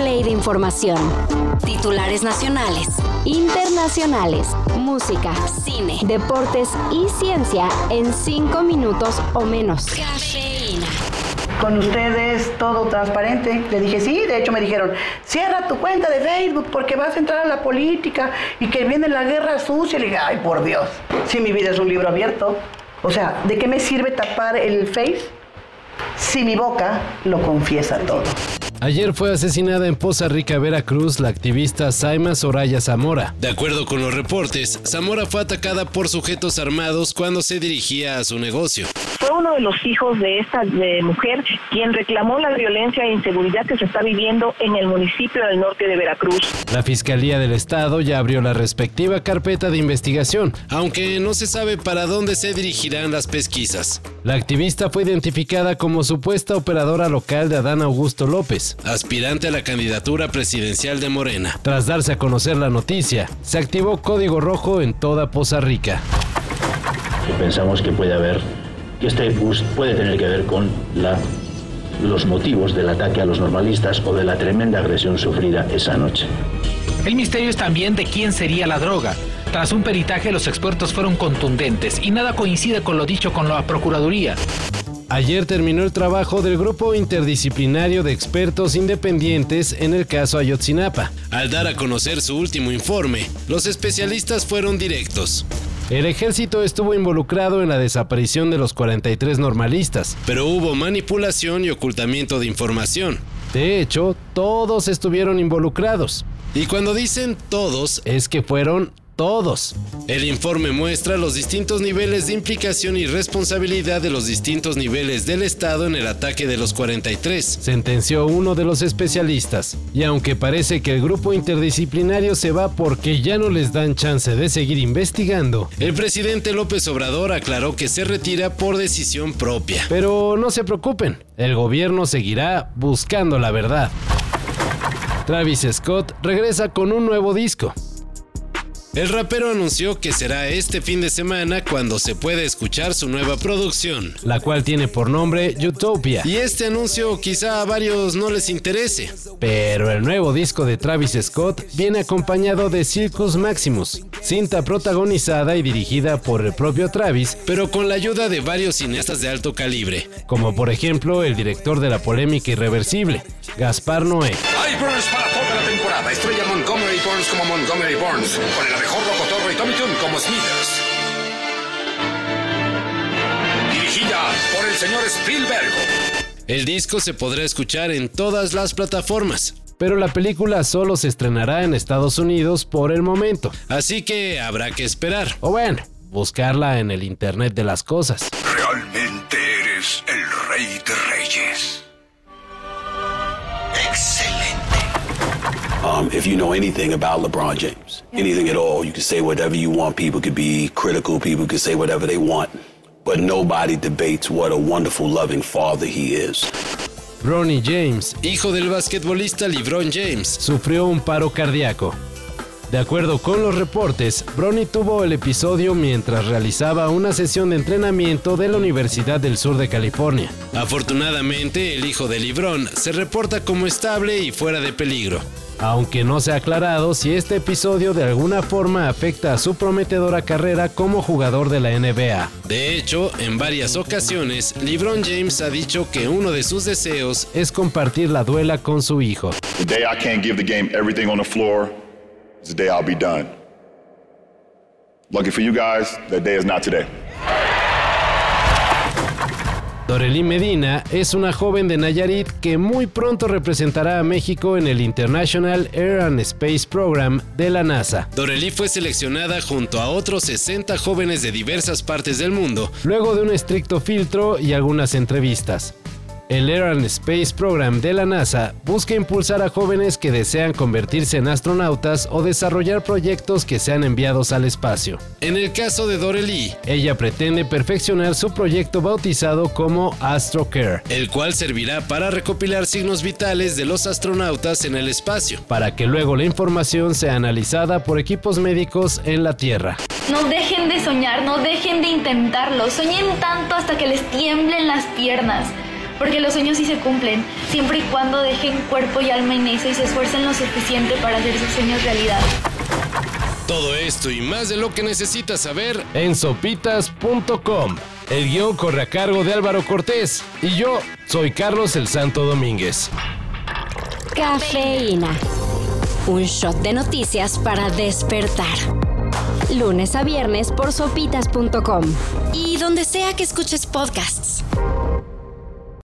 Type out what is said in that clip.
play de información. Titulares nacionales, internacionales, música, cine, deportes y ciencia en cinco minutos o menos. Cafeína. Con ustedes todo transparente. Le dije, sí, de hecho me dijeron, cierra tu cuenta de Facebook porque vas a entrar a la política y que viene la guerra sucia. Le dije, ay, por Dios, si mi vida es un libro abierto. O sea, ¿de qué me sirve tapar el Face si mi boca lo confiesa todo? Ayer fue asesinada en Poza Rica, Veracruz, la activista Saima Soraya Zamora. De acuerdo con los reportes, Zamora fue atacada por sujetos armados cuando se dirigía a su negocio. Fue uno de los hijos de esta mujer quien reclamó la violencia e inseguridad que se está viviendo en el municipio del norte de Veracruz. La Fiscalía del Estado ya abrió la respectiva carpeta de investigación, aunque no se sabe para dónde se dirigirán las pesquisas. La activista fue identificada como supuesta operadora local de Adán Augusto López aspirante a la candidatura presidencial de Morena. Tras darse a conocer la noticia, se activó código rojo en toda Poza Rica. Pensamos que puede haber, que este bus puede tener que ver con la, los motivos del ataque a los normalistas o de la tremenda agresión sufrida esa noche. El misterio es también de quién sería la droga. Tras un peritaje, los expertos fueron contundentes y nada coincide con lo dicho con la Procuraduría. Ayer terminó el trabajo del grupo interdisciplinario de expertos independientes en el caso Ayotzinapa. Al dar a conocer su último informe, los especialistas fueron directos. El ejército estuvo involucrado en la desaparición de los 43 normalistas, pero hubo manipulación y ocultamiento de información. De hecho, todos estuvieron involucrados. Y cuando dicen todos, es que fueron todos. El informe muestra los distintos niveles de implicación y responsabilidad de los distintos niveles del Estado en el ataque de los 43, sentenció uno de los especialistas. Y aunque parece que el grupo interdisciplinario se va porque ya no les dan chance de seguir investigando, el presidente López Obrador aclaró que se retira por decisión propia. Pero no se preocupen, el gobierno seguirá buscando la verdad. Travis Scott regresa con un nuevo disco. El rapero anunció que será este fin de semana cuando se pueda escuchar su nueva producción, la cual tiene por nombre Utopia. Y este anuncio quizá a varios no les interese. Pero el nuevo disco de Travis Scott viene acompañado de Circus Maximus, cinta protagonizada y dirigida por el propio Travis, pero con la ayuda de varios cineastas de alto calibre, como por ejemplo el director de la polémica irreversible, Gaspar Noé. Para la temporada. Burns como Montgomery Burns, con el mejor Rocotorro y Tommy Tune como Smithers. Dirigida por el señor Spielberg. El disco se podrá escuchar en todas las plataformas, pero la película solo se estrenará en Estados Unidos por el momento. Así que habrá que esperar. O bueno, buscarla en el Internet de las cosas. Realmente eres el rey de reyes. Um, if you know anything about LeBron James, anything at all, you can say whatever you want. People could be critical. People could say whatever they want. But nobody debates what a wonderful, loving father he is. Bronny James, hijo del basquetbolista LeBron James, sufrió un paro cardíaco. De acuerdo con los reportes, Bronny tuvo el episodio mientras realizaba una sesión de entrenamiento de la Universidad del Sur de California. Afortunadamente, el hijo de LeBron se reporta como estable y fuera de peligro aunque no se ha aclarado si este episodio de alguna forma afecta a su prometedora carrera como jugador de la NBA. De hecho, en varias ocasiones, LeBron James ha dicho que uno de sus deseos es compartir la duela con su hijo. The day I can't give the game everything on the floor is the day I'll be done. Lucky for you guys, that day is not today. Medina es una joven de Nayarit que muy pronto representará a México en el International Air and Space Program de la NASA. Dorelí fue seleccionada junto a otros 60 jóvenes de diversas partes del mundo, luego de un estricto filtro y algunas entrevistas. El Air and Space Program de la NASA busca impulsar a jóvenes que desean convertirse en astronautas o desarrollar proyectos que sean enviados al espacio. En el caso de Dorely, ella pretende perfeccionar su proyecto bautizado como AstroCare, el cual servirá para recopilar signos vitales de los astronautas en el espacio, para que luego la información sea analizada por equipos médicos en la Tierra. No dejen de soñar, no dejen de intentarlo, soñen tanto hasta que les tiemblen las piernas porque los sueños sí se cumplen, siempre y cuando dejen cuerpo y alma en eso y se esfuercen lo suficiente para hacer sus sueños realidad. Todo esto y más de lo que necesitas saber en sopitas.com. El guion corre a cargo de Álvaro Cortés y yo soy Carlos el Santo Domínguez. Cafeína. Un shot de noticias para despertar. Lunes a viernes por sopitas.com. Y donde sea que escuches podcasts.